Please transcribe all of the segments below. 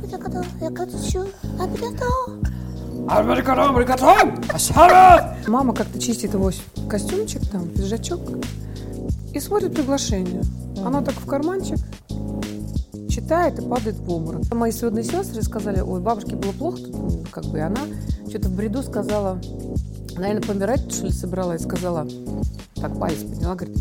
Абрикадо, я хочу. Абрикадо, абрикадо, асара! Мама как-то чистит его костюмчик, там, пиджачок, и смотрит приглашение. Она так в карманчик читает и падает в обморок. Мои сводные сестры сказали, ой, бабушке было плохо, тут, как бы, и она что-то в бреду сказала, наверное, помирать, что ли, собралась, сказала, так палец подняла, говорит,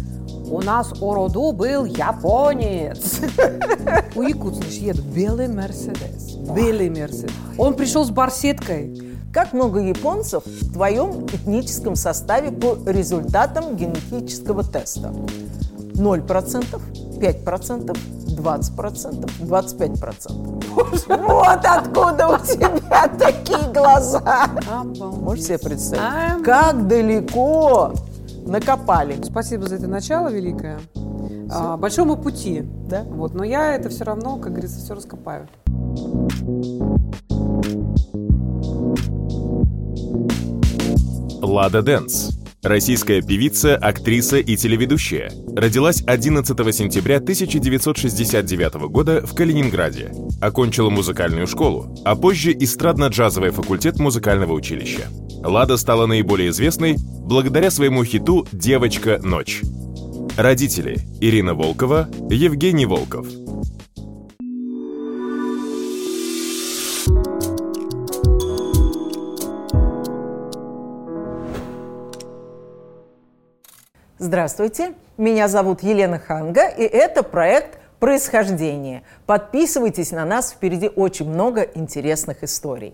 у нас у роду был японец. У якут, значит, едут белый Мерседес. Белый Мерседес. Он пришел с барсеткой. Как много японцев в твоем этническом составе по результатам генетического теста? 0%, 5%, 20%, 25%. Вот откуда у тебя такие глаза. Можешь себе представить? Как далеко накопали. Спасибо за это начало великое. А, большому пути. Да? Вот, но я это все равно, как говорится, все раскопаю. Лада Дэнс. Российская певица, актриса и телеведущая. Родилась 11 сентября 1969 года в Калининграде. Окончила музыкальную школу, а позже эстрадно-джазовый факультет музыкального училища. Лада стала наиболее известной благодаря своему хиту «Девочка. Ночь». Родители – Ирина Волкова, Евгений Волков. Здравствуйте, меня зовут Елена Ханга, и это проект «Происхождение». Подписывайтесь на нас, впереди очень много интересных историй.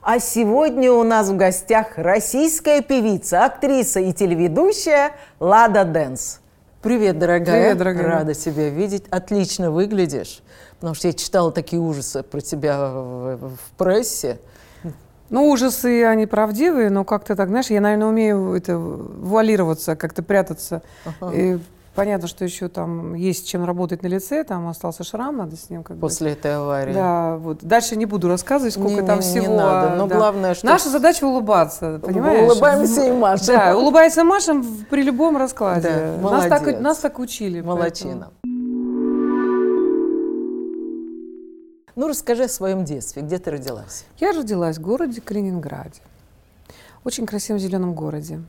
А сегодня у нас в гостях российская певица, актриса и телеведущая Лада Дэнс. Привет, дорогая. Привет, дорогая. Рада тебя видеть. Отлично выглядишь. Потому что я читала такие ужасы про тебя в, в прессе. Ну, ужасы, они правдивые, но как-то так, знаешь, я, наверное, умею это вуалироваться, как-то прятаться. Ага. И понятно, что еще там есть чем работать на лице, там остался шрам, надо с ним как бы... После этой аварии. Да, вот. Дальше не буду рассказывать, сколько Не- там не- не всего. надо, а, но да. главное, что- Наша задача улыбаться, понимаешь? улыбаемся и машем. Да, улыбайся машем в- при любом раскладе. Да, нас, так, молодец. нас так учили. Молодчина. Ну, расскажи о своем детстве. Где ты родилась? Я родилась в городе Калининграде. Очень красивом зеленом городе.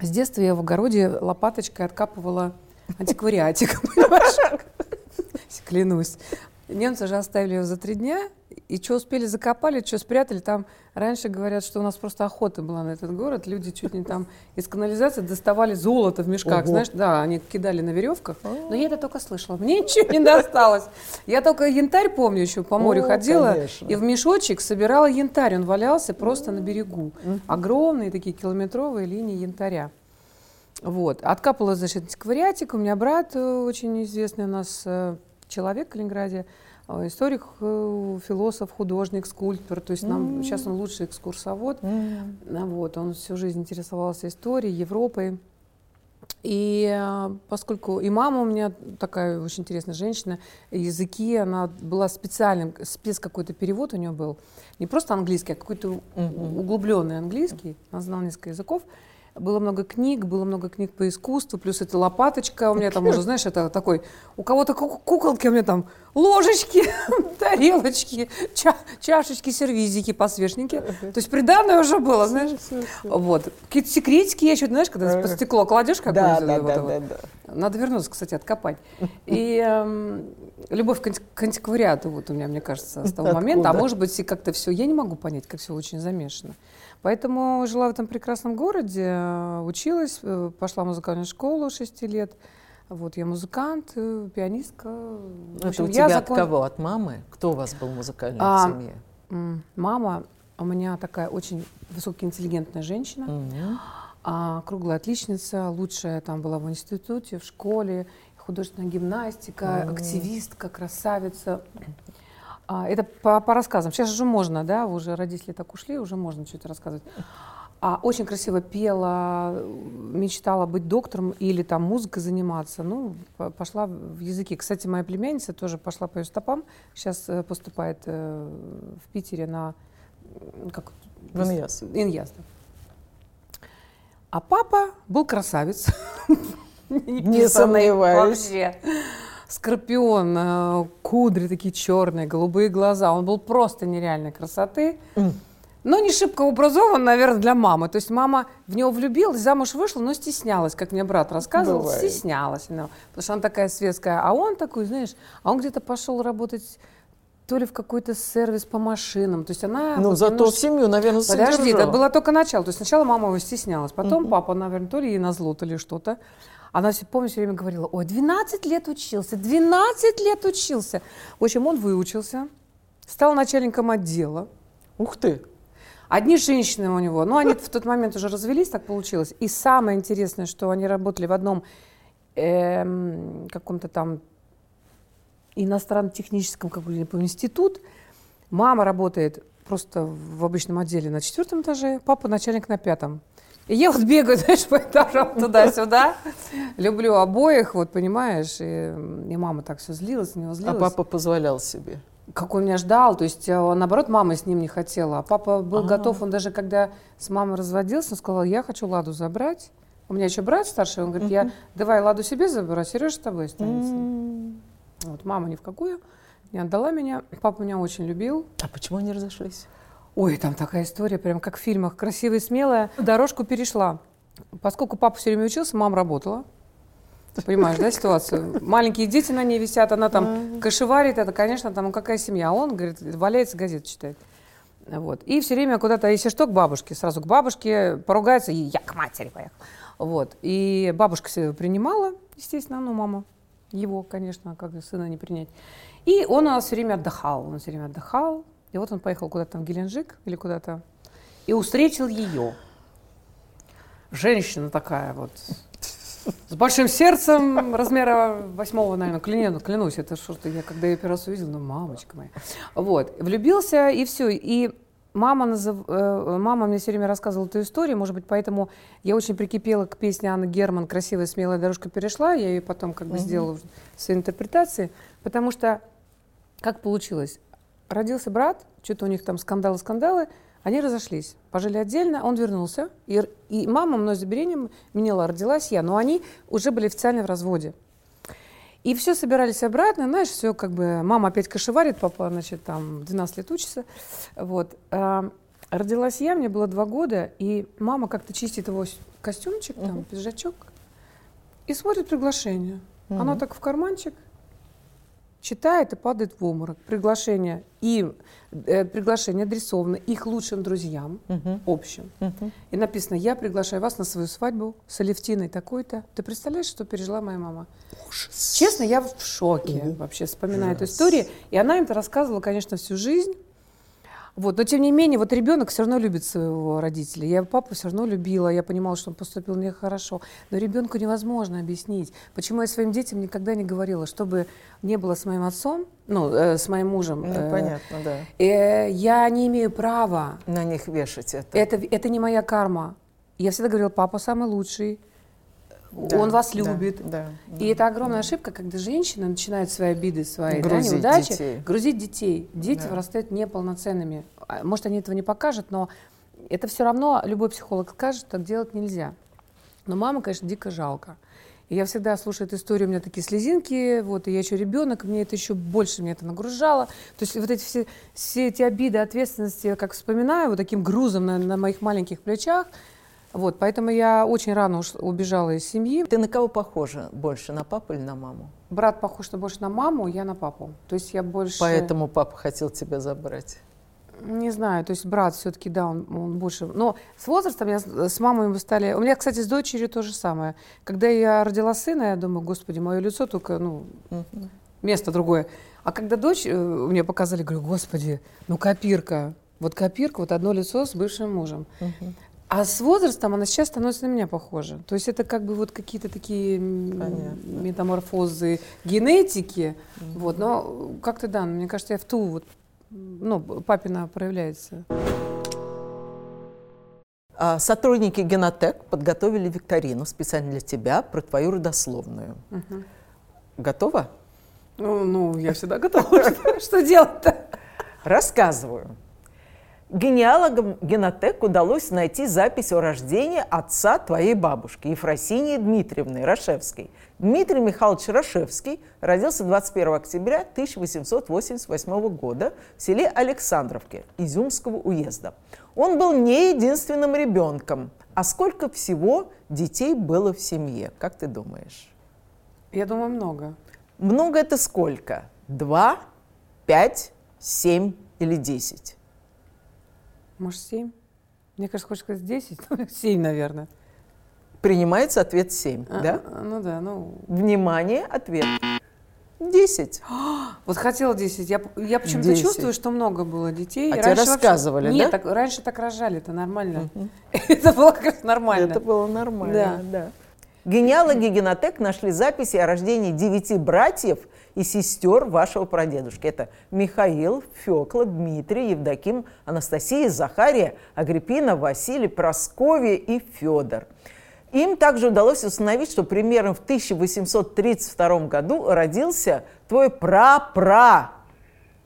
С детства я в огороде лопаточкой откапывала антиквариатик. Клянусь. Немцы же оставили его за три дня, и что успели закопали, что спрятали. Там раньше говорят, что у нас просто охота была на этот город. Люди чуть не там из канализации доставали золото в мешках. Ого. Знаешь, да, они кидали на веревках. Но я это только слышала. Мне ничего не досталось. Я только янтарь помню еще по морю О, ходила. конечно. И в мешочек собирала янтарь. Он валялся просто на берегу. Огромные такие километровые линии янтаря. Вот. Откапывала, значит, антиквариатик. У меня брат э, очень известный у нас э, человек в Калининграде. Э, Историк, э, философ, художник, скульптор. То есть нам, сейчас он лучший экскурсовод. Ну Вот, он всю жизнь интересовался историей, Европой. И поскольку и мама у меня такая очень интересная женщина, языки, она была специальным, спец какой-то перевод у нее был, не просто английский, а какой-то углубленный английский, она знала несколько языков. Было много книг, было много книг по искусству, плюс это лопаточка, у меня там уже, знаешь, это такой, у кого-то ку- куколки, у меня там ложечки, тарелочки, ча- чашечки, сервизики, посвечники. То есть приданное уже было, знаешь. Вот. Какие-то секретики я еще, знаешь, когда под стекло кладешь Да, какое-то. да, да, да, да. Надо вернуться, кстати, откопать. И эм, любовь к, анти- к антиквариату вот у меня, мне кажется, с того момента. А может быть, и как-то все, я не могу понять, как все очень замешано. Поэтому жила в этом прекрасном городе, училась, э, пошла в музыкальную школу 6 лет. Вот, я музыкант, э, пианистка. В Это общем, у тебя от закон- кого? От мамы? Кто у вас был музыкальный А, в семье? Мама у меня такая очень высокоинтеллигентная женщина. Мгм. А, круглая отличница, лучшая там была в институте, в школе, художественная гимнастика, активистка, красавица. А, это по, по рассказам. Сейчас же можно, да, уже родители так ушли, уже можно что-то рассказывать. А очень красиво пела, мечтала быть доктором или там музыкой заниматься. Ну, по- пошла в языки. Кстати, моя племянница тоже пошла по ее стопам. Сейчас э, поступает э, в Питере на как, В Иньяс. Иньяс, да. А папа был красавец. Не сомневаюсь. Вообще. Скорпион, э, кудри такие черные, голубые глаза. Он был просто нереальной красоты. Но не шибко образован, наверное, для мамы. То есть мама в него влюбилась, замуж вышла, но стеснялась, как мне брат рассказывал, Бывает. стеснялась. ну, потому что она такая светская. А он такой, знаешь, а он где-то пошел работать то ли в какой-то сервис по машинам. То есть она... Ну, вот зато немножко- семью, наверное, Подожди, содержала. это было только начало. То есть сначала мама его стеснялась, потом папа, наверное, то ли ей назло, то ли что-то. Она помню, все время говорила, ой, 12 лет учился, 12 лет учился. В общем, он выучился, стал начальником отдела. Ух ты. Одни женщины у него, ну, они в тот момент уже развелись, так получилось. И самое интересное, что они работали в одном эм, каком-то там иностранно-техническом не помню, институт. Мама работает просто в обычном отделе на четвертом этаже, папа начальник на пятом. И я вот бегаю, знаешь, по этажам туда-сюда. Люблю обоих, вот понимаешь. И, и мама так все злилась, на него А злилась. папа позволял себе. Как он меня ждал, то есть, э, наоборот, мама с ним не хотела. А папа был готов, он даже когда с мамой разводился, он сказал, я хочу Ладу забрать. У меня еще брат старший, он говорит, я давай Ладу себе заберу, а Сережа с тобой останется. Вот, мама ни в какую не отдала меня. Папа меня очень любил. А почему они разошлись? Ой, там такая история, прям как в фильмах, красивая и смелая. Дорожку перешла. Поскольку папа все время учился, мама работала. Ты понимаешь, да, ситуацию? Маленькие дети на ней висят, она там кошеварит, это, конечно, там, ну какая семья? А он, говорит, валяется, газету читает. Вот. И все время куда-то, если что, к бабушке. Сразу к бабушке поругается, и я к матери поехал. Вот. И бабушка все принимала, естественно, ну, мама его, конечно, как сына не принять. И он у нас все время отдыхал, он все время отдыхал. И вот он поехал куда-то в Геленджик или куда-то и встретил ее. Женщина такая вот, с большим сердцем размера восьмого, наверное, клянусь, клянусь, это что-то я когда ее первый раз увидела, ну, мамочка моя. Вот, влюбился и все. И мама, назыв- э, мама мне все время рассказывала эту историю, может быть, поэтому я очень прикипела к песне Анны Герман «Красивая, смелая дорожка перешла», я ее потом как бы сделала в своей интерпретации, потому что как получилось? Родился брат, что-то у них там скандалы-скандалы, они разошлись, пожили отдельно, он вернулся, и, и мама мной забеременела, родилась я, но они уже были официально в разводе. И все собирались обратно, знаешь, все как бы, мама опять кошеварит, папа, значит, там 12 лет учится, вот. А, родилась я, мне было два года, и мама как-то чистит его костюмчик, там, пиджачок, и смотрит приглашение. Оно так в карманчик, читает и падает в обморок. Приглашение им, э, приглашение адресовано их лучшим друзьям, общим. И написано, я приглашаю вас на свою свадьбу с Алевтиной такой-то. Ты представляешь, что пережила моя мама? Честно, я в шоке вообще, вспоминая эту историю. И она им это рассказывала, конечно, всю жизнь. Вот. Но тем не менее, вот ребенок все равно любит своего родителя. Я папу все равно любила, я понимала, что он поступил нехорошо. Но ребенку невозможно объяснить, почему я своим детям никогда не говорила, чтобы не было с моим отцом, ну, э, с моим мужем. Ну, э, понятно, да. э, я не имею права. На них вешать это. Это, это не моя карма. Я всегда говорила, папа самый лучший, Да, он вас да, любит. Да, И это огромная ошибка, когда женщина начинает свои обиды, свои да, Грузить неудачи, детей. грузить детей. Дети Да. вырастают неполноценными. А, Может, они этого не покажут, но это все равно любой психолог скажет, так делать нельзя. Но маму, конечно, дико жалко. И я всегда слушаю эту историю, у меня такие слезинки, вот, и я еще ребенок, мне это еще больше мне это нагружало. То есть вот эти все, все эти обиды, ответственности, я как вспоминаю, вот таким грузом на, на моих маленьких плечах. Вот, поэтому я очень рано уж убежала из семьи. Ты на кого похожа больше, на папу или на маму? Брат похож больше на маму, я на папу. То есть я больше... Поэтому папа хотел тебя забрать. Не знаю, то есть брат все-таки, да, он, он больше... Но с возрастом я с, мамой мы стали... У меня, кстати, с дочерью то же самое. Когда я родила сына, я думаю, господи, мое лицо только, ну, место другое. А когда дочь э, мне показали, говорю, господи, ну копирка. Вот копирка, вот одно лицо с бывшим мужем. А с возрастом она сейчас становится на меня похожа. То есть это как бы вот какие-то такие Понятно. метаморфозы генетики. Вот, но как-то да, мне кажется, я в ту вот, ну, папина проявляется. А сотрудники Генотек подготовили викторину специально для тебя про твою родословную. Готова? Ну, ну, я всегда готова. Что делать-то? Рассказываю. Генеалогам Генотек удалось найти запись о рождении отца твоей бабушки, Ефросинии Дмитриевны Рашевской. Дмитрий Михайлович Рашевский родился 21 октября 1888 года в селе Александровке Изюмского уезда. Он был не единственным ребенком. А сколько всего детей было в семье, как ты думаешь? Я думаю, много. Много это сколько? Два, пять, семь или десять? Может, семь? Мне кажется, хочешь сказать десять? Семь, наверное. Принимается ответ семь, А, да? а, Ну да, ну... Внимание, ответ. Десять. Вот хотела 10. Я, я почему-то 10. чувствую, что много было детей. А тебе Раньше вообще- рассказывали, Нет, да? так, раньше так рожали, это нормально. Это было как раз нормально. Это было нормально, Да. да. Генеалоги Генотек нашли записи о рождении девяти братьев и сестер вашего прадедушки. Это Михаил, Фекла, Дмитрий, Евдоким, Анастасия, Захария, Агриппина, Василий, Просковия и Федор. Им также удалось установить, что примерно в 1832 году родился твой пра-пра.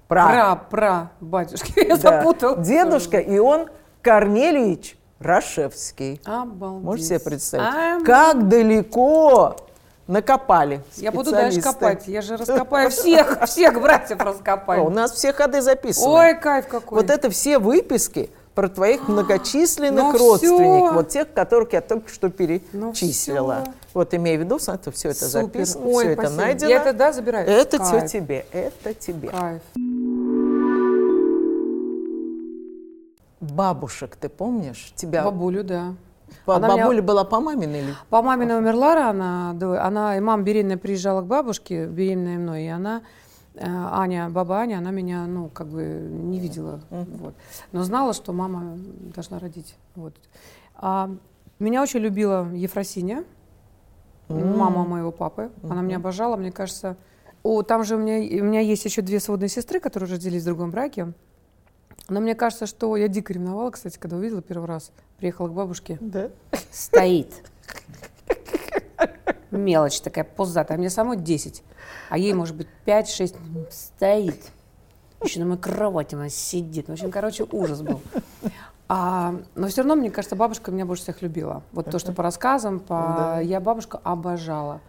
Про, про, батюшки, я Да. запутал. Дедушка, и он Корнельевич Рашевский. Обалдеть. Можете себе представить? А, Как далеко накопали Я буду дальше копать. Я же раскопаю всех, всех братьев О, у раскопаю. нас все ходы записаны. Ой, кайф какой. вот это все выписки про твоих многочисленных ну родственников, всё. вот тех, которых я только что Ну перечислила. всё. вот имею в виду, что все это Супер. записано, Ой, все это спасибо. найдено. Я это, да, забираю? Это все Кайф. тебе, это тебе. Кайф. Бабушек, ты помнишь? Тебя Бабулю, да. По- она меня- бабуля была по маминой или? По маминой умерла рано, она, и мама беременная приезжала к бабушке, беременная мной, и она, э, Аня, баба Аня, она меня, ну, как бы не видела, вот. но знала, что мама должна родить, вот. А меня очень любила Ефросиня, мама моего папы, она меня обожала, мне кажется, о, там же у меня, у меня есть еще две сводные сестры, которые родились в другом браке, но мне кажется, что я дико ревновала, кстати, когда увидела первый раз, приехала к бабушке, Да. Стоит. Мелочь такая пузатая. А мне самой 10. А ей, может быть, 5-6. Стоит. Еще на моей кровати она сидит. В общем, короче, ужас был. А, но все равно, мне кажется, бабушка меня больше всех любила. Вот то, что по рассказам, по... я бабушку обожала.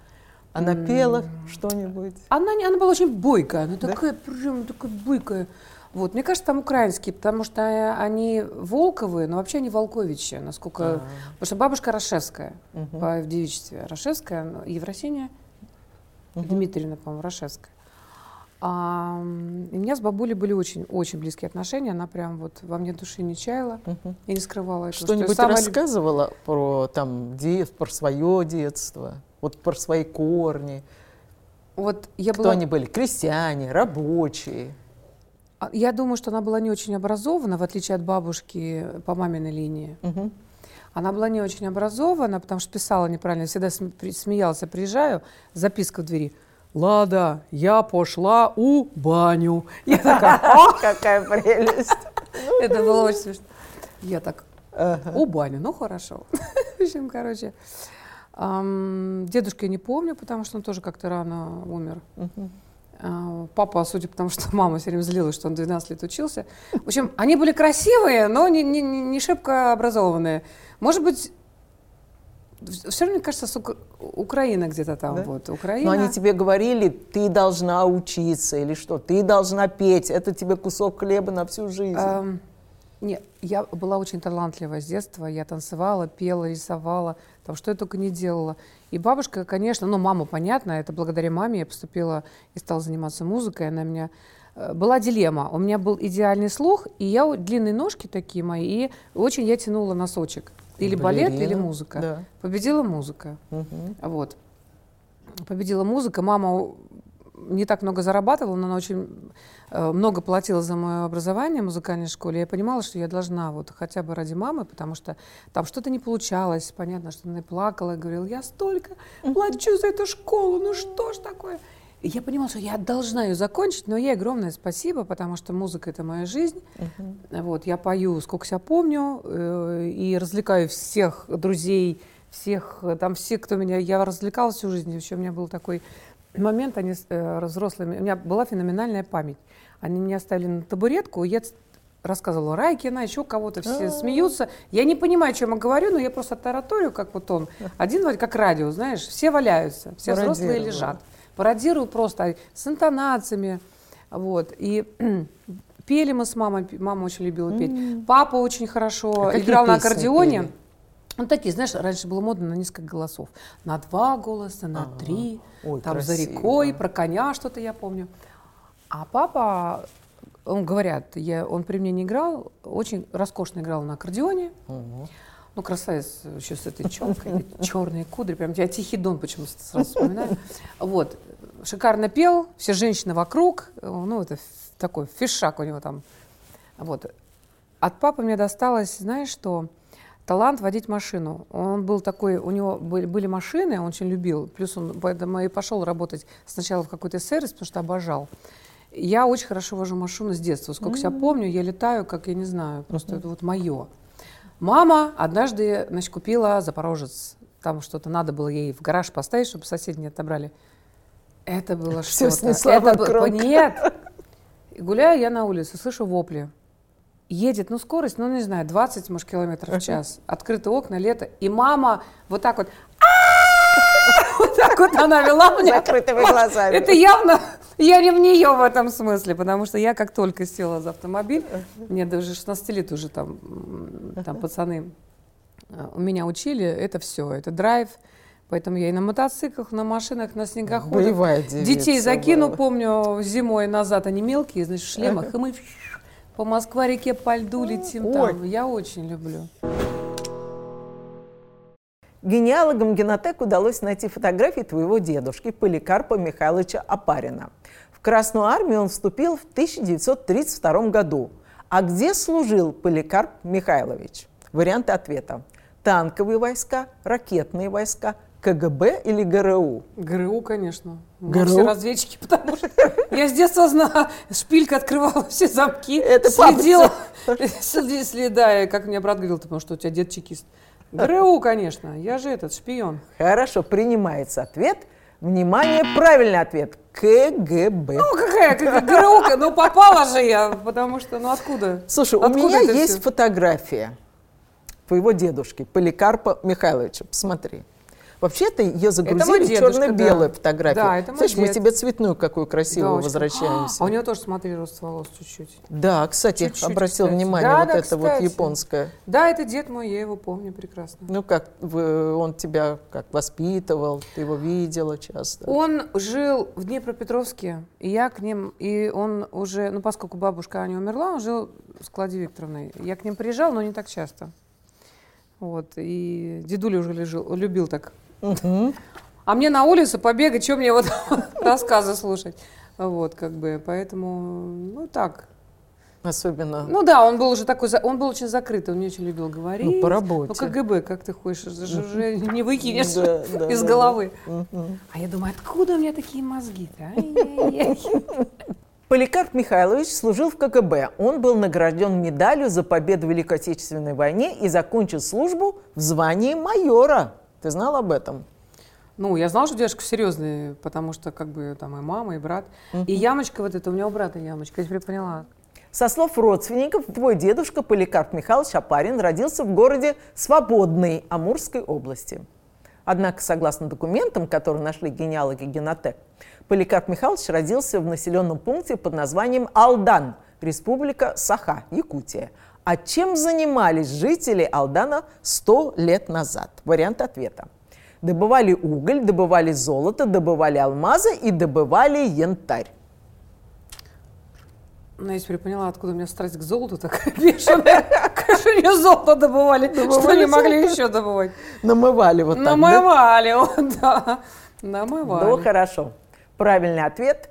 Она пела что-нибудь? Она, она была очень бойкая, она такая прям такая бойкая. Вот, мне кажется, там украинские, потому что э, они Волковые, но вообще они Волковичи, насколько... Потому что бабушка Рашевская по, в девичестве. Рашевская, ну, Евросиния Дмитриевна, по-моему, Рашевская. А, и у меня с бабулей были очень, очень близкие отношения. Она прям вот во мне души не чаяла и не скрывала этого. что Что-нибудь самая люб- рассказывала про там дет, про свое детство, вот про свои корни? Вот я Кто была... они были? Крестьяне, рабочие? А, Я думаю, что она была не очень образована, в отличие от бабушки по маминой линии. Мгм. Она была не очень образована, потому что писала неправильно. Я всегда см- при- смеялась, я приезжаю, записка в двери. Лада, я пошла у баню. Я такая? Какая прелесть! это было очень смешно. Я так, у баню, ну хорошо. В общем, короче, ам, дедушку я не помню, потому что он тоже как-то рано умер. А, Папа, судя по тому, что мама все время злилась, что он 12 лет учился. В общем, они были красивые, но не, не, не шибко образованные. Может быть, все равно, мне кажется, с Ук- Украина где-то там. Да? Вот, Но Украина. они тебе говорили, ты должна учиться или что, ты должна петь, это тебе кусок хлеба на всю жизнь. Эм, Нет, я была очень талантливая с детства. Я танцевала, пела, рисовала, там что я только не делала. И бабушка, конечно, ну, мама, понятно, это благодаря маме я поступила и стала заниматься музыкой. Она меня... э, Была дилемма. У меня был идеальный слух, и я длинные ножки такие мои, и очень я тянула носочек. Или балет, или Балерина, музыка. да. Победила музыка. Мгм. Вот. Победила музыка. Мама не так много зарабатывала, но она очень э, много платила за мое образование в музыкальной школе. Я понимала, что я должна вот хотя бы ради мамы, потому что там что-то не получалось. Понятно, что она плакала, и говорила, я столько плачу за эту школу, ну что ж такое? И я понимала, что я должна ее закончить, но ей огромное спасибо, потому что музыка — это моя жизнь. Вот, я пою, сколько себя помню, э, и развлекаю всех друзей, всех, э, там все, кто меня, я развлекала всю жизнь, еще у меня был такой момент, они э, взрослыми, у меня была феноменальная память. Они меня ставили на табуретку, я рассказывала Райкина, еще кого-то, все смеются. Я не понимаю, о чем я говорю, но я просто тараторию, как вот он. Один, как радио, знаешь, все валяются, все взрослые лежат. Пародирую просто с интонациями. Вот. И пели мы с мамой, мама очень любила петь. Папа очень хорошо А играл на аккордеоне. пели? Ну, такие, знаешь, раньше было модно на несколько голосов. На два голоса, на три. Ой, там за красиво. рекой, про коня что-то я помню. А папа, он говорят, я, он при мне не играл, очень роскошно играл на аккордеоне. Ну, красавец еще с этой челкой, черные кудри, прям я Тихий Дон почему-то сразу вспоминаю. Вот, шикарно пел, все женщины вокруг, ну, это такой фишак у него там. Вот. От папы мне досталось, знаешь что, талант водить машину. Он был такой, у него были, были машины, он очень любил, плюс он поэтому и пошел работать сначала в какой-то сервис, потому что обожал. Я очень хорошо вожу машину с детства. Сколько себя помню, я летаю, как я не знаю, просто это вот мое. Мама однажды, значит, купила Запорожец. Там что-то надо было ей в гараж поставить, чтобы соседи не отобрали. Это было что-то. снесла Это было-. Нет. Гуляю я на улице, слышу вопли. Едет, ну, скорость, ну, не знаю, 20, может, километров в час. Открыты окна, лето. И мама вот так вот... Вот так вот она вела меня. Закрытыми глазами. Это явно, я не в нее в этом смысле, потому что я как только села за автомобиль, мне даже 16 лет уже там, там пацаны э, у меня учили, это все, это драйв, поэтому я и на мотоциклах, на машинах, на снегоходах. Боевая девица Детей закину, была. помню, зимой назад, они мелкие, значит, в шлемах, и мы по Москва-реке по льду летим там. Я очень люблю. Генеалогам Генотек удалось найти фотографии твоего дедушки Поликарпа Михайловича Апарина. В Красную армию он вступил в 1932 году. А где служил Поликарп Михайлович? Варианты ответа. Танковые войска, ракетные войска, КГБ или ГРУ? ГРУ, конечно. Мы ГРУ? все разведчики, потому что я с детства знала, шпилька открывала все замки, Это следила, следи- следа, как мне брат говорил, потому что у тебя дед чекист. ГРУ, конечно, я же этот шпион. Хорошо, принимается ответ. Внимание, правильный ответ. КГБ. Ну какая, ГРУ, ну попала же я, потому что, ну откуда? Слушай, у Откуда меня это есть всё? фотография твоего дедушки Поликарпа Михайловича. Посмотри. Вообще-то ее загрузили черно-белую да. фотографию. Да, это Слышь, мы тебе цветную какую красивую Да, возвращаемся. А у него тоже, смотри, рост волос чуть-чуть. Да, кстати, Чуть-чуть, обратил кстати. внимание, Да, вот да, это вот кстати. японское. Да, это дед мой, я его помню прекрасно. Ну как, вы- он тебя как воспитывал, ты его видела часто? Он жил в Днепропетровске, и я к ним, и он уже, ну, поскольку бабушка Аня умерла, он жил с Кладей Викторовной. Я к ним приезжал, но не так часто. Вот, и дедуля уже лежил, любил так. А мне на улицу побегать, что мне вот рассказы слушать? Вот, как бы, поэтому, ну, так. Особенно. Ну да, он был уже такой, он был очень закрытый, он не очень любил говорить. Ну, по работе. Ну, КГБ, как ты хочешь, уже не выкинешь Да, да, из да, головы. А я думаю, откуда у меня такие мозги-то? Поликарп Михайлович служил в КГБ. Он был награжден медалью за победу в Великой Отечественной войне и закончил службу в звании майора. Ты знал об этом? Ну, я знала, что дедушка серьезный, потому что как бы там и мама, и брат. И ямочка вот эта, у меня у брата ямочка, я теперь поняла. Со слов родственников, твой дедушка Поликарп Михайлович Апарин родился в городе Свободный Амурской области. Однако, согласно документам, которые нашли генеалоги Генотек, Поликарп Михайлович родился в населенном пункте под названием Алдан, республика Саха, Якутия. А чем занимались жители Алдана 100 лет назад? Вариант ответа. Добывали уголь, добывали золото, добывали алмазы и добывали янтарь. Ну, я теперь поняла, откуда у меня страсть к золоту такая бешеная. Конечно, не золото добывали, что не могли золото. еще добывать. Намывали вот так, да? Намывали, вот, да. Намывали. Ну, хорошо. Правильный ответ.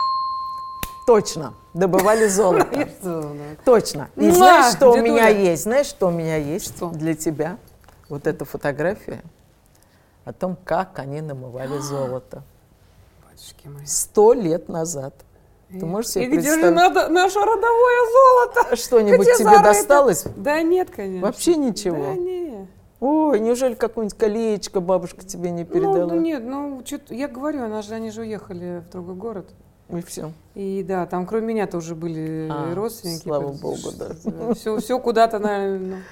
Точно. Добывали золото. Точно. И знаешь, что у меня есть? Знаешь, что у меня есть для тебя? Вот эта фотография о том, как они намывали золото. Батюшки мои. Сто лет назад. Ты можешь себе И где же надо наше родовое золото? Что-нибудь Где тебе зарыто? досталось? Да нет, конечно. Вообще ничего? Да не. Ой, неужели какое-нибудь колечко бабушка тебе не передала? Ну, ну, нет, ну, я говорю, она же, они же уехали в другой город. И все. И да, там кроме меня тоже были А, родственники. слава богу, да. Все, все куда-то, наверное.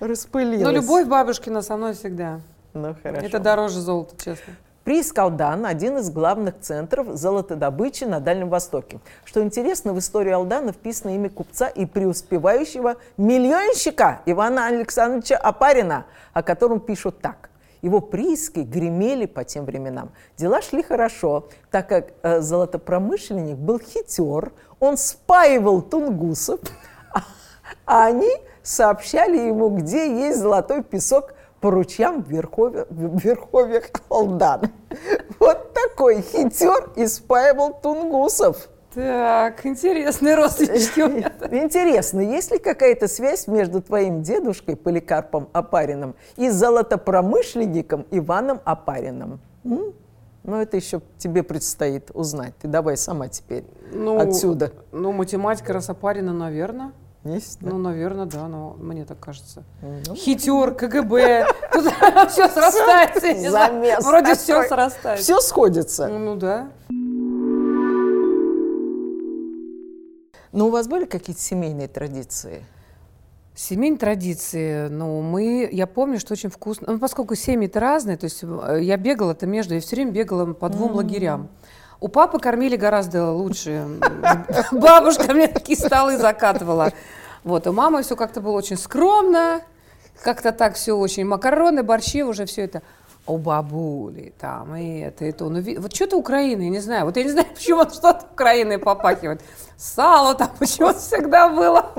Распылилась. Но любовь бабушкина со мной всегда. Ну, хорошо. Это дороже золота, честно. Приз Алдан – один из главных центров золотодобычи на Дальнем Востоке. Что интересно, в историю Алдана вписано имя купца и преуспевающего миллионщика Ивана Александровича Апарина, о котором пишут так. Его прииски гремели по тем временам. Дела шли хорошо, так как э, золотопромышленник был хитер, он спаивал тунгусов, а, а они сообщали ему, где есть золотой песок по ручьям в верховьях, в верховьях Алдана. Вот такой хитер и спаивал тунгусов. Так, интересные родственнички у меня. Интересно, есть ли какая-то связь между твоим дедушкой Поликарпом Апариным и золотопромышленником Иваном Апариным? М? Ну, это еще тебе предстоит узнать. Ты давай сама теперь Ну, отсюда. Ну, математика Росопарина, наверное. Есть? да? Ну, наверное, да, но мне так кажется. Ну, Хитер, КГБ. Тут все срастается. Вроде все срастается. Все сходится. Ну да. Но у вас были какие-то семейные традиции? Семейные традиции, ну, мы, я помню, что очень вкусно, ну, поскольку семьи-то разные, то есть э, я бегала это между, я все время бегала по двум лагерям. У папы кормили гораздо лучше. Бабушка мне такие столы закатывала. Вот, у мамы все как-то было очень скромно, как-то так все очень, макароны, борщи, уже все это. У бабули там и это, и то. Ну, вот что-то Украина, я не знаю. Вот я не знаю, почему что-то Украиной попахивает. Сало там почему-то всегда было.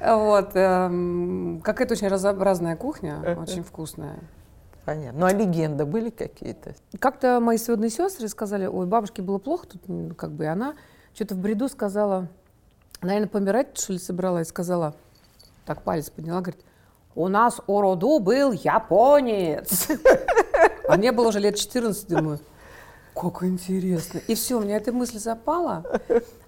Вот. эм, Какая-то очень разнообразная кухня, очень вкусная. Понятно. Ну, а легенды были какие-то? Как-то мои сводные сестры сказали, ой, бабушке было плохо, тут как бы и она что-то в бреду сказала, наверное, помирать, что ли, собралась, сказала, так палец подняла, говорит, у нас у роду был японец. А мне было уже лет 14, думаю, как интересно. И все, у меня эта мысль запала.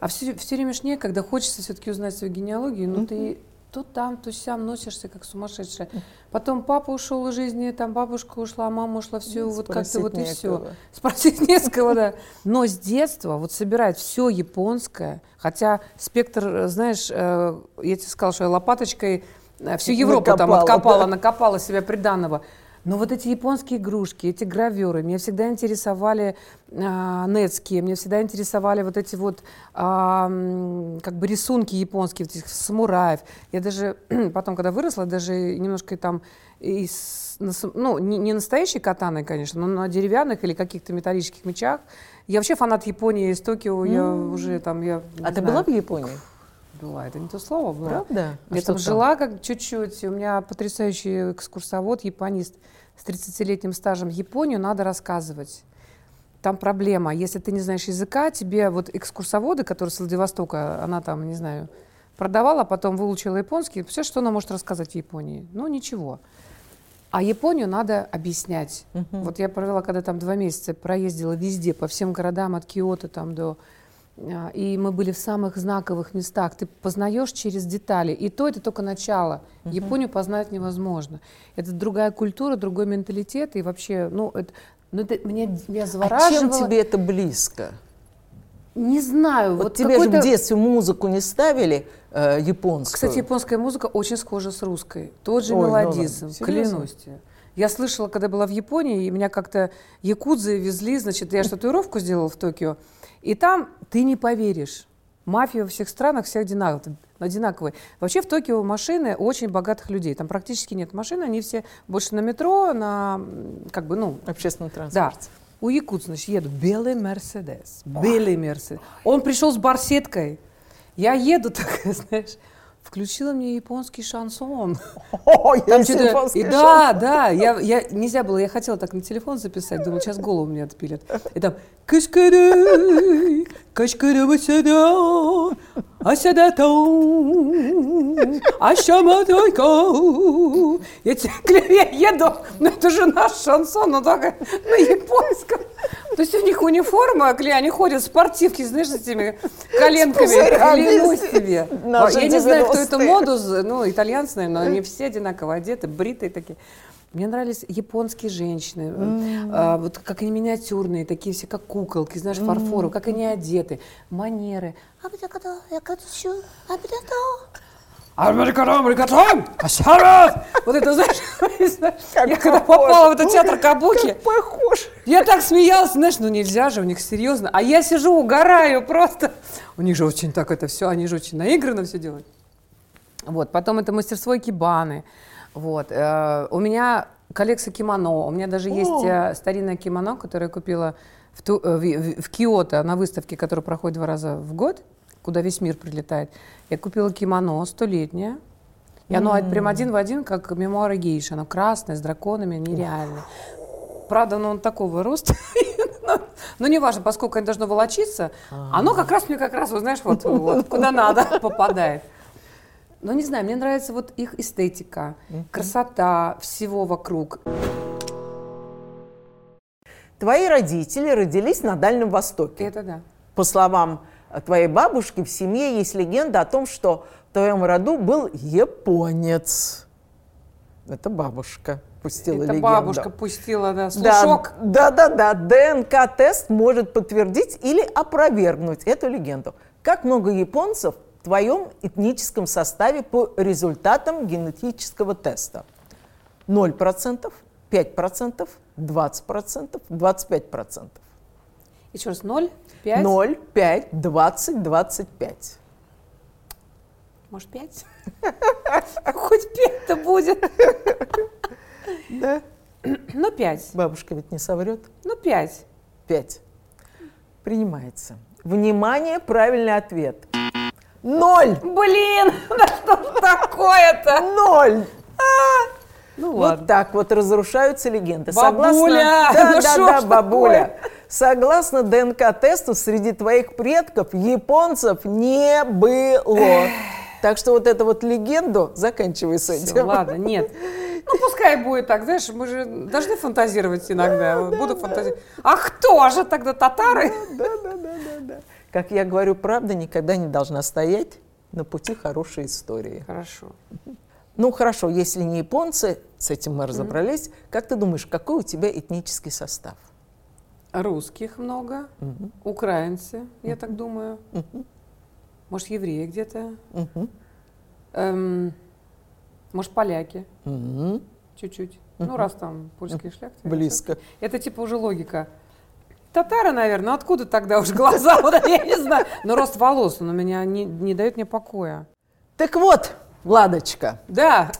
А все, все время ж некогда, хочется все-таки узнать свою генеалогию, но ты то там, то сям носишься, как сумасшедшая. Потом папа ушел из жизни, там бабушка ушла, мама ушла, все, вот как-то Спросить вот и все. Спросить не с кого, да. Но с детства вот собирать все японское, хотя спектр, знаешь, э, я тебе сказала, что я лопаточкой э, всю Европу там Накопала, откопала, да. накопала себе приданного. Но вот эти японские игрушки, эти гравюры, меня всегда интересовали а, нетские, меня всегда интересовали вот эти вот а, м, как бы рисунки японские, вот этих самураев. Я даже потом, когда выросла, даже немножко там из, ну, не, не настоящей катаной, конечно, но на деревянных или каких-то металлических мечах. Я вообще фанат Японии из Токио, я уже там, я А ты знаю. была в Японии? Была, это не то слово было. Правда? А Я что там жила как чуть-чуть. У меня потрясающий экскурсовод, японист с 30-летним стажем. Японию надо рассказывать. Там проблема. Если ты не знаешь языка, тебе вот экскурсоводы, которые с Владивостока, она там, не знаю, продавала, потом выучила японский, все, что она может рассказать в Японии. Ну, ничего. А Японию надо объяснять. Вот я провела, когда там два месяца, проездила везде, по всем городам, от Киота там до... а, И мы были в самых знаковых местах. Ты познаешь через детали. И то это только начало. Японию познать невозможно. Это другая культура, другой менталитет. И вообще, ну, это, ну, это меня, меня А завораживало. чем тебе это близко? Не знаю. Вот, Вот, тебе же в какой-то- детстве музыку не ставили э, японскую? Кстати, японская музыка очень схожа с русской. Тот же Ой, ну мелодизм. Серьезно? клянусь тебе. Я слышала, когда была в Японии, и меня как-то якудзы везли, значит, я же татуировку сделала в Токио, и там ты не поверишь. Мафия во всех странах все одинаковые. Вообще в Токио машины очень богатых людей. Там практически нет машин, они все больше на метро, на как бы, ну, Общественный да. транспорт. У якут, значит, еду. Белый Мерседес. Белый Мерседес. Он пришел с барсеткой. Я еду такая, знаешь, включила мне японский шансон. Ой, Там есть японский и да, да, я, я, нельзя было, я хотела так на телефон записать, думала, сейчас голову мне отпилят. И там «Кашкарай, кашкара васяда, асяда тау, ашама тойка». Я, еду, но это же наш шансон, но только на японском. То есть у них униформа, кля- они ходят в спортивке, знаешь, с этими коленками. Клянусь тебе. Я не знаю, кто это 90-е. моду, ну, итальянцы, наверное, но они все одинаково одеты, бритые такие. Мне нравились японские женщины, mm. а, вот как они миниатюрные, такие все как куколки, знаешь, mm. фарфоры, как они одеты, манеры. Вот это, знаешь, я когда попала в этот театр Кабуки, похож. я так смеялась, знаешь, ну нельзя же, у них серьезно. А я сижу, угораю просто. У них же очень так это все, они же очень наигранно все делают. Вот, потом это мастерство кибаны. Вот, э, у меня коллекция кимоно, у меня даже есть э, старинное кимоно, которое я купила в, Ту- э, в, в- Киото на выставке, которая проходит два раза в год, куда весь мир прилетает. Я купила кимоно столетнее, и оно прям один в один, как мемуары гейши. Оно красное, с драконами, нереальное. Правда, оно такого роста. Но- Но не важно, поскольку оно должно волочиться, оно как раз мне как раз, вот знаешь, вот, вот куда надо попадает. Но не знаю, мне нравится вот их эстетика, красота всего вокруг. Твои родители родились на Дальнем Востоке. Это да. По словам э, твоей бабушки, в семье есть легенда о том, что в твоем роду был японец. Это бабушка пустила Это легенду. бабушка пустила, да, Да, слушок. да, да, да. ДНК-тест может подтвердить или опровергнуть эту легенду. Как много японцев твоем этническом составе по результатам генетического теста? 0%, 5%, 20%, 25%. Еще раз, 0, 5, 0, 5, 20, 25. может 5? Хоть 5-то будет. Да. Ну 5, Бабушка ведь не соврет. ну 5. 5. Принимается. Внимание, правильный ответ. Ноль! Блин, да что ж такое-то? Ноль! Ну Вот так вот разрушаются легенды. Бабуля! да, Ну да, да, бабуля. Согласно ДНК-тесту, среди твоих предков японцев не было. Так что вот эту вот легенду заканчивай с этим. ладно, нет. Ну, пускай будет так, знаешь, мы же должны фантазировать иногда. Вот Буду фантазировать. А кто же тогда татары? Да, да, да, да, да. Как я говорю, правда никогда не должна стоять на пути хорошей истории. Хорошо. Ну хорошо, если не японцы, с этим мы разобрались. Как ты думаешь, какой у тебя этнический состав? Русских много, украинцы, я так думаю. Может, евреи где-то. Мгм. Эм, может, поляки. Мгм. Чуть-чуть. Ну, раз там польские шляхты. Близко. Это типа уже логика. Татары, наверное, ну откуда тогда уж глаза? Вот я не знаю. Но рост волос, он у меня не, не дает мне покоя. Так вот, Владочка, Да,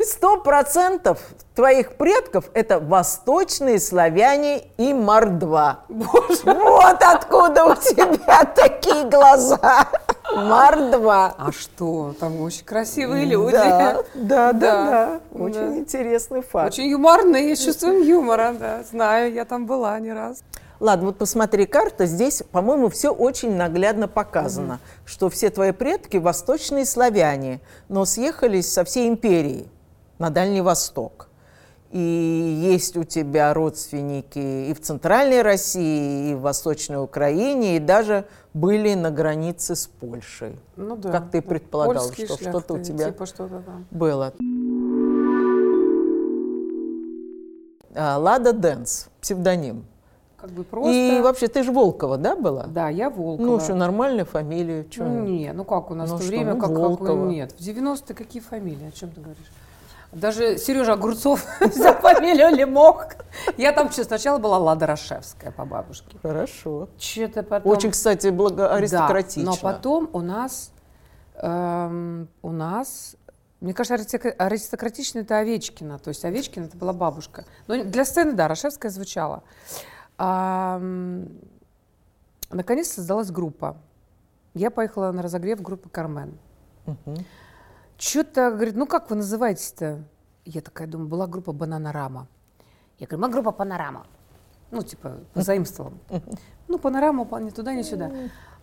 сто процентов твоих предков это восточные славяне и мордва. Вот откуда у тебя такие глаза. Мордва. А что? Там очень красивые люди. Да, да, да, Да, да. Очень да. интересный факт. Очень юморные, с чувством юмора, да. Знаю, я там была не раз. Ладно, вот посмотри карта. Здесь, по-моему, все очень наглядно показано, что все твои предки восточные славяне, но съехались со всей империи на Дальний Восток. И есть у тебя родственники и в Центральной России, и в Восточной Украине, и даже были на границе с Польшей. Ну да. Как ты Да. предполагал, Польские что что-то у тебя Типа что-то там. было. А, Лада Дэнс, псевдоним. Как бы просто. И вообще, ты же Волкова, да, была? Да, я Волкова. Ну, что, нормальная фамилия? Чё? Ну, не, ну как у нас Ну в то что, время, ну, как, Волкова. нет. В 90-е какие фамилии, о чем ты говоришь? Даже Сережа Огурцов взял фамилию Лемох. Я там что, сначала была Лада Рашевская по бабушке. Хорошо. Что-то потом... Очень, кстати, благо аристократично. Да, но потом у нас, эм, у нас, мне кажется, аристократично это Овечкина. То есть Овечкина это была бабушка. Но для сцены, да, Рашевская звучала. Наконец создалась группа. Я поехала на разогрев группы «Кармен». Что-то, говорит, ну как вы называетесь-то? Я такая думаю, была группа «Бананарама». Я говорю, мы группа «Панорама». Ну, типа, позаимствовала. Ну, «Панорама» ни туда, ни сюда.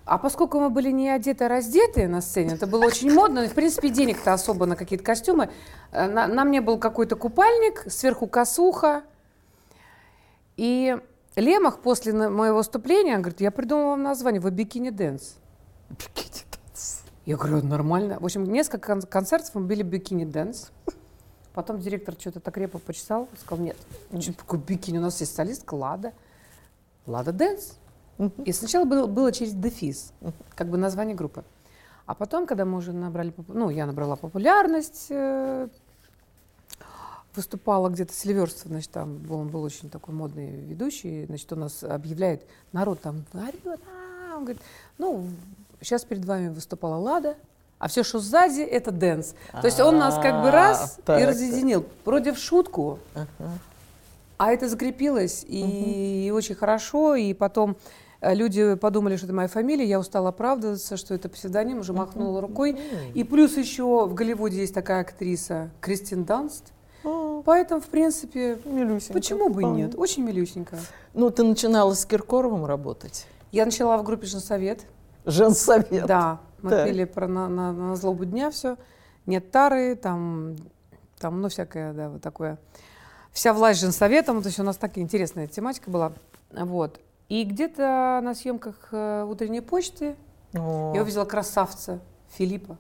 А поскольку мы были не одеты, а раздеты на сцене, это было очень модно, и, в принципе, денег-то особо на какие-то костюмы. Э, На, на мне был какой-то купальник, сверху косуха. И Лемох после моего выступления говорит, я придумал вам название, вы бикини дэнс. Я говорю, нормально. В общем, несколько кон- концертов мы были бикини дэнс. Потом директор что-то так репу почесал, сказал, нет, что такое бикини, у нас есть солистка Лада. Лада Дэнс. И сначала было, было через дефис, как бы название группы. А потом, когда мы уже набрали, ну, я набрала популярность, э, выступала где-то Сильверств, значит, там был, он был очень такой модный ведущий, значит, он нас объявляет, народ там орет, «А!» он говорит, ну, сейчас перед вами выступала Лада, а все, что сзади, это дэнс. То есть он нас как бы раз А, так, и разъединил. Вроде в шутку, а это закрепилось, и очень хорошо, и потом э, люди подумали, что это моя фамилия, я устала оправдываться, что это псевдоним, уже махнула рукой. И плюс еще в Голливуде есть такая актриса Кристин Данст, поэтому, в принципе, Милюсенько, почему бы и нет? Очень милюсенько. Ну, ты начинала с Киркоровым работать. Я начала в группе «Женсовет». Женсовет. Да, мы Так. пели про на, на- на злобу дня все. Нет тары, там, там, ну, всякое, да, вот такое. Вся власть женсоветом, то есть у нас такая интересная тематика была. Вот. И где-то на съемках э, утренней почты О, я увидела красавца Филиппа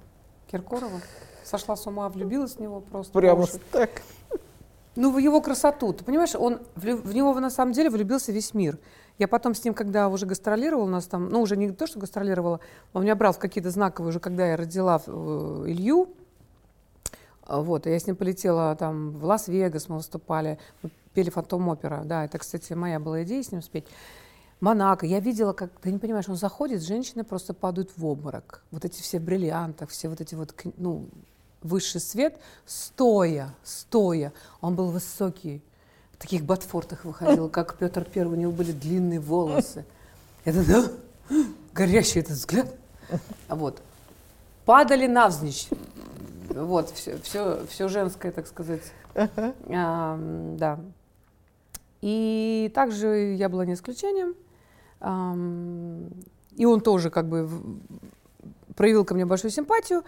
Киркорова. Сошла с ума, влюбилась в него просто. Прямо так. Ну, в его красоту. Ты понимаешь, он, влю- в него на самом деле влюбился весь мир. Я потом с ним, когда уже гастролировала, у нас там, ну, уже не то, что гастролировала, он меня брал в какие-то знаковые, уже когда я родила э, Илью, а, вот, я с ним полетела там в Лас-Вегас, мы выступали, мы пели фантом-опера, да, это, кстати, моя была идея с ним спеть. Монако. Я видела, как, ты не понимаешь, он заходит, женщины просто падают в обморок. Вот эти все в бриллиантах, все вот эти вот, ну, высший свет, стоя, стоя. Он был высокий, в таких ботфортах выходил, как Петр Первый, у него были длинные волосы. Это, да, горящий этот взгляд. Вот. Падали навзничь. Вот, все, все, все женское, так сказать. А, да. И также я была не исключением. Ам, И он тоже как бы проявил ко мне большую симпатию.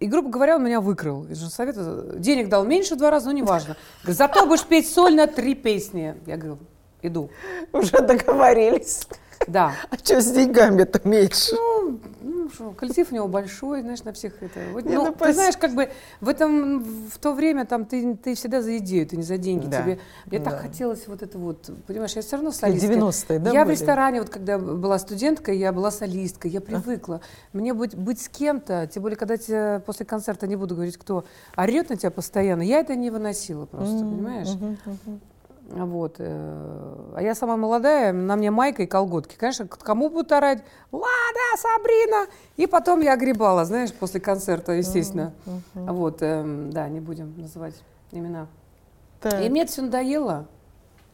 И, грубо говоря, он меня выкрал из женсовета. Денег дал меньше в два раза, но неважно. Говорит, зато будешь петь сольно три песни. Я говорю, иду. Уже договорились. Да. А что с деньгами-то меньше? Ну, ну, что, коллектив у него большой, знаешь, на всех это. Вот, Не, ну, ну, ты пос- знаешь, как бы в этом в то время там ты, ты всегда за идею, ты не за деньги. Да, Тебе, мне да. так хотелось вот это вот, понимаешь, я все равно солистка. 90-е, да, я в были? ресторане, вот когда была студенткой, я была солисткой, я привыкла. Мне быть, быть с кем-то, тем более, когда тебе после концерта, не буду говорить, кто орет на тебя постоянно, я это не выносила просто, понимаешь? Вот. э, А я самая молодая, на мне майка и колготки. Конечно, кому будут орать? Лада, Сабрина! И потом я огребала, знаешь, после концерта, естественно. Вот, эм, да, не будем называть имена. Так. И мне это все надоело.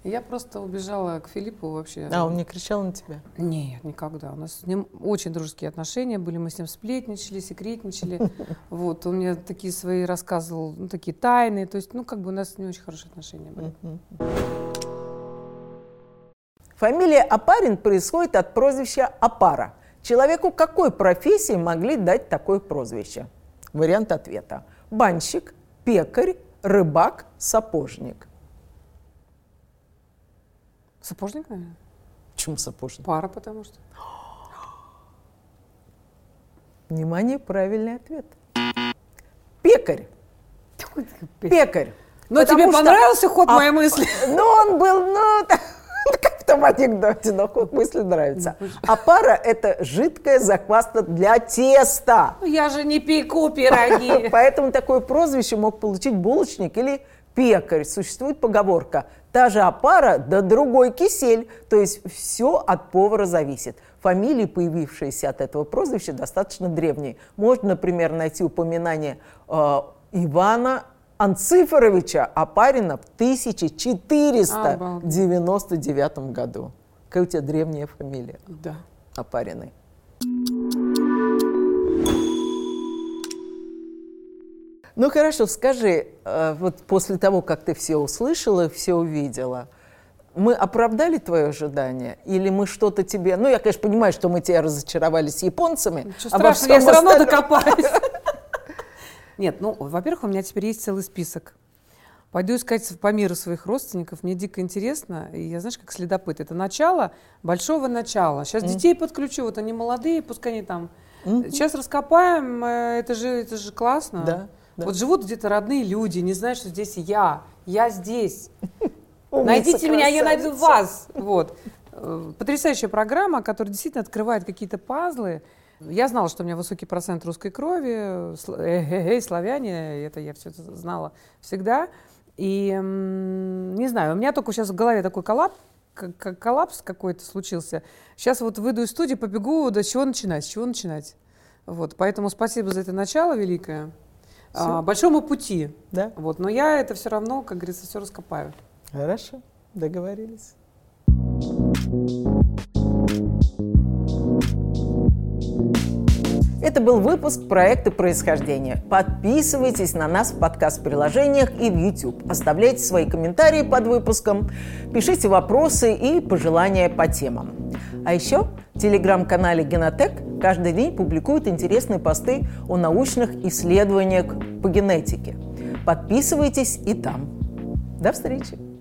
Я просто убежала к Филиппу вообще. А, он не кричал на тебя? Нет, никогда. У нас с ним очень дружеские отношения были. Мы с ним сплетничали, секретничали. Вот, он мне такие свои рассказывал, ну, такие тайны. То есть, ну, как бы у нас не очень хорошие отношения были. Фамилия Апарин происходит от прозвища Апара. Человеку какой профессии могли дать такое прозвище? Вариант ответа. Банщик, пекарь, рыбак, сапожник. Сапожник, наверное? Почему сапожник? Пара, потому что. Внимание, правильный ответ. Пекарь. Пекарь. Но Потому тебе что- понравился ход А- моей мысли? Ну, он был, ну, как в том анекдоте, но ход мысли нравится. А пара – это жидкая закваска для теста. Ну, Я же не пеку пироги. Поэтому такое прозвище мог получить булочник или пекарь. Существует поговорка «та же опара, да другой кисель». То есть все от повара зависит. Фамилии, появившиеся от этого прозвища, достаточно древние. Можно, например, найти упоминание э, Ивана Анцифоровича Опарина в 1499 году. Какая у тебя древняя фамилия? Да. Опарины. Ну хорошо, скажи, э, вот после того, как ты все услышала, все увидела, мы оправдали твое ожидание? Или мы что-то тебе... Ну, я, конечно, понимаю, что мы тебя разочаровали с японцами. Ничего во страшного, я все равно докопаюсь. Нет, ну, во-первых, у меня теперь есть целый список. Пойду искать по миру своих родственников. Мне дико интересно. И я, знаешь, как следопыт. Это начало большого начала. Сейчас детей подключу. Вот они молодые, пускай они там. Сейчас раскопаем. э, Это же, это же классно. Да. Вот живут где-то родные люди, не знают, что здесь я, я здесь. Найдите меня, я найду вас. Вот. Э, Потрясающая программа, которая действительно открывает какие-то пазлы. Я знала, что у меня высокий процент русской крови, сл- э-э-э, славяне, это я все знала всегда. И не знаю, у меня только сейчас в голове такой коллапс, коллапс какой-то случился. Сейчас вот выйду из студии, побегу, да с чего начинать, с чего начинать. Вот, поэтому спасибо за это начало великое. А, большому пути. Да? Вот, но я это все равно, как говорится, все раскопаю. Хорошо, договорились. Это был выпуск проекта «Происхождение». Подписывайтесь на нас в подкаст-приложениях и в YouTube. Оставляйте свои комментарии под выпуском, пишите вопросы и пожелания по темам. А еще в телеграм-канале «Генотек» каждый день публикуют интересные посты о научных исследованиях по генетике. Подписывайтесь и там. До встречи!